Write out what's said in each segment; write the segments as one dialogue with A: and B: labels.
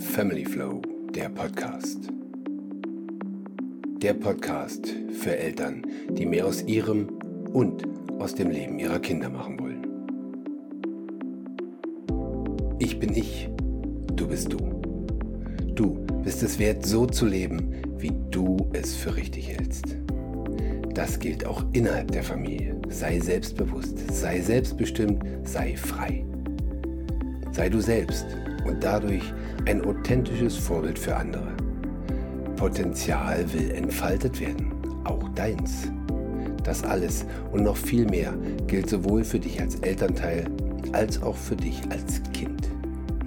A: Family Flow, der Podcast. Der Podcast für Eltern, die mehr aus ihrem und aus dem Leben ihrer Kinder machen wollen. Ich bin ich, du bist du. Du bist es wert, so zu leben, wie du es für richtig hältst. Das gilt auch innerhalb der Familie. Sei selbstbewusst, sei selbstbestimmt, sei frei. Sei du selbst und dadurch ein authentisches Vorbild für andere. Potenzial will entfaltet werden, auch deins. Das alles und noch viel mehr gilt sowohl für dich als Elternteil als auch für dich als Kind.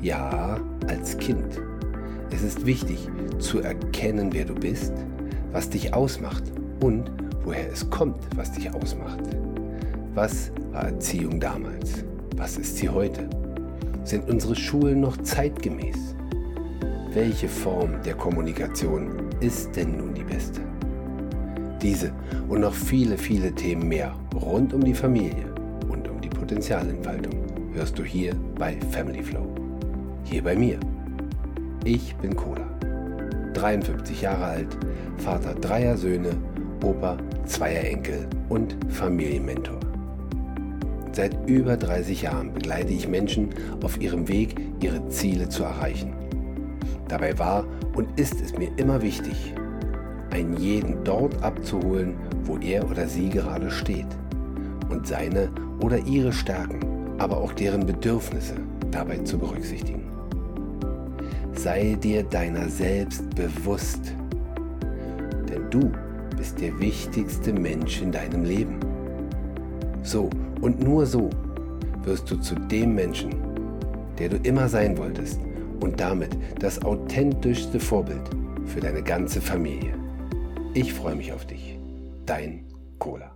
A: Ja, als Kind. Es ist wichtig zu erkennen, wer du bist, was dich ausmacht und woher es kommt, was dich ausmacht. Was war Erziehung damals? Was ist sie heute? Sind unsere Schulen noch zeitgemäß? Welche Form der Kommunikation ist denn nun die beste? Diese und noch viele, viele Themen mehr rund um die Familie und um die Potenzialentfaltung hörst du hier bei Family Flow. Hier bei mir. Ich bin Cola. 53 Jahre alt, Vater dreier Söhne, Opa zweier Enkel und Familienmentor. Seit über 30 Jahren begleite ich Menschen auf ihrem Weg, ihre Ziele zu erreichen. Dabei war und ist es mir immer wichtig, einen jeden dort abzuholen, wo er oder sie gerade steht und seine oder ihre Stärken, aber auch deren Bedürfnisse dabei zu berücksichtigen. Sei dir deiner selbst bewusst, denn du bist der wichtigste Mensch in deinem Leben. So und nur so wirst du zu dem Menschen, der du immer sein wolltest und damit das authentischste Vorbild für deine ganze Familie. Ich freue mich auf dich. Dein Cola.